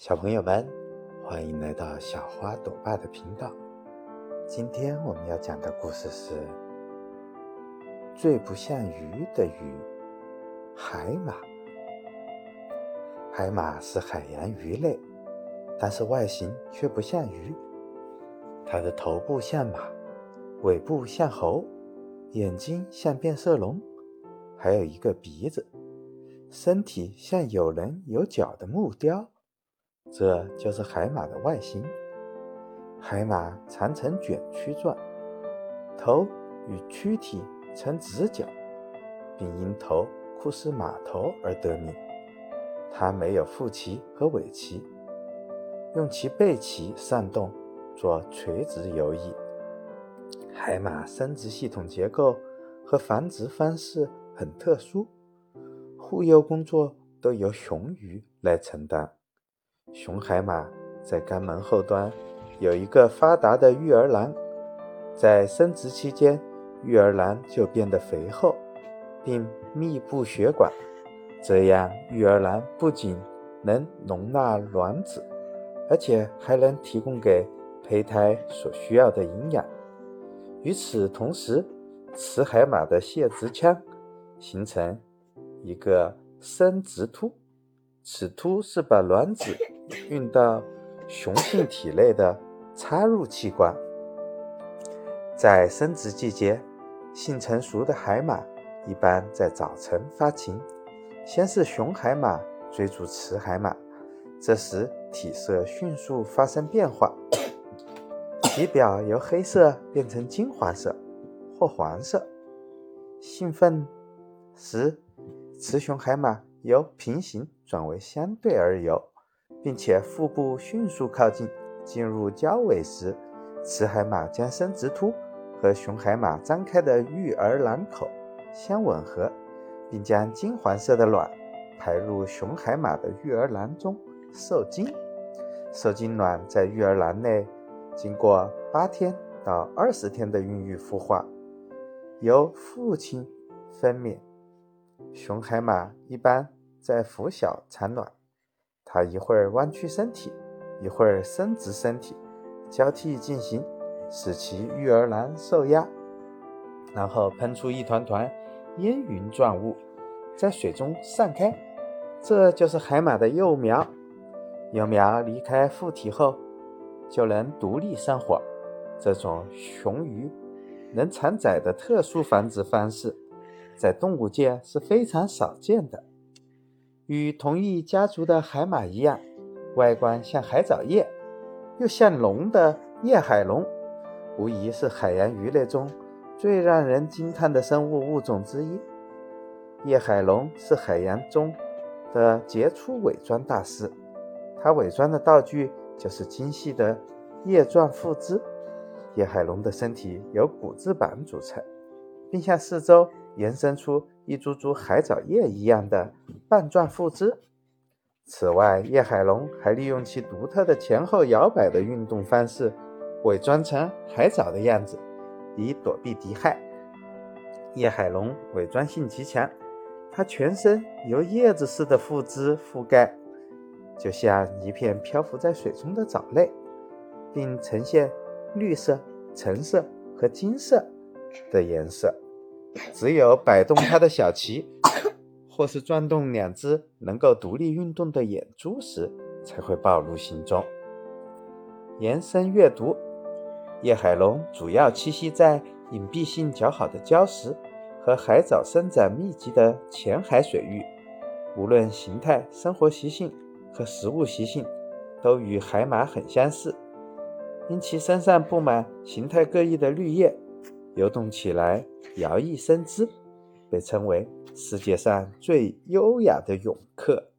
小朋友们，欢迎来到小花朵爸的频道。今天我们要讲的故事是最不像鱼的鱼——海马。海马是海洋鱼类，但是外形却不像鱼。它的头部像马，尾部像猴，眼睛像变色龙，还有一个鼻子，身体像有棱有角的木雕。这就是海马的外形。海马常呈卷曲状，头与躯体呈直角，并因头酷似马头而得名。它没有腹鳍和尾鳍，用其背鳍扇动，做垂直游弋。海马生殖系统结构和繁殖方式很特殊，护幼工作都由雄鱼来承担。雄海马在肛门后端有一个发达的育儿囊，在生殖期间，育儿囊就变得肥厚，并密布血管，这样育儿囊不仅能容纳卵子，而且还能提供给胚胎所需要的营养。与此同时，雌海马的泄殖腔形成一个生殖突，此突是把卵子。运到雄性体内的插入器官，在生殖季节，性成熟的海马一般在早晨发情。先是雄海马追逐雌海马，这时体色迅速发生变化，体表由黑色变成金黄色或黄色。兴奋时，雌雄海马由平行转为相对而游。并且腹部迅速靠近，进入交尾时，雌海马将生殖突和雄海马张开的育儿囊口相吻合，并将金黄色的卵排入雄海马的育儿囊中受精。受精卵在育儿囊内经过八天到二十天的孕育孵化，由父亲分娩。雄海马一般在孵小产卵。它一会儿弯曲身体，一会儿伸直身体，交替进行，使其育儿囊受压，然后喷出一团团烟云状物，在水中散开。这就是海马的幼苗。幼苗离开父体后，就能独立生活。这种雄鱼能产崽的特殊繁殖方式，在动物界是非常少见的。与同一家族的海马一样，外观像海藻叶，又像龙的叶海龙，无疑是海洋鱼类中最让人惊叹的生物物种之一。叶海龙是海洋中的杰出伪装大师，他伪装的道具就是精细的叶状附肢。叶海龙的身体由骨质板组成，并向四周延伸出。一株株海藻叶一样的半状附肢。此外，叶海龙还利用其独特的前后摇摆的运动方式，伪装成海藻的样子，以躲避敌害。叶海龙伪装性极强，它全身由叶子似的附肢覆盖，就像一片漂浮在水中的藻类，并呈现绿色、橙色和金色的颜色。只有摆动它的小鳍，或是转动两只能够独立运动的眼珠时，才会暴露行踪。延伸阅读：叶海龙主要栖息在隐蔽性较好的礁石和海藻生长密集的浅海水域，无论形态、生活习性和食物习性，都与海马很相似。因其身上布满形态各异的绿叶。游动起来，摇曳生姿，被称为世界上最优雅的泳客。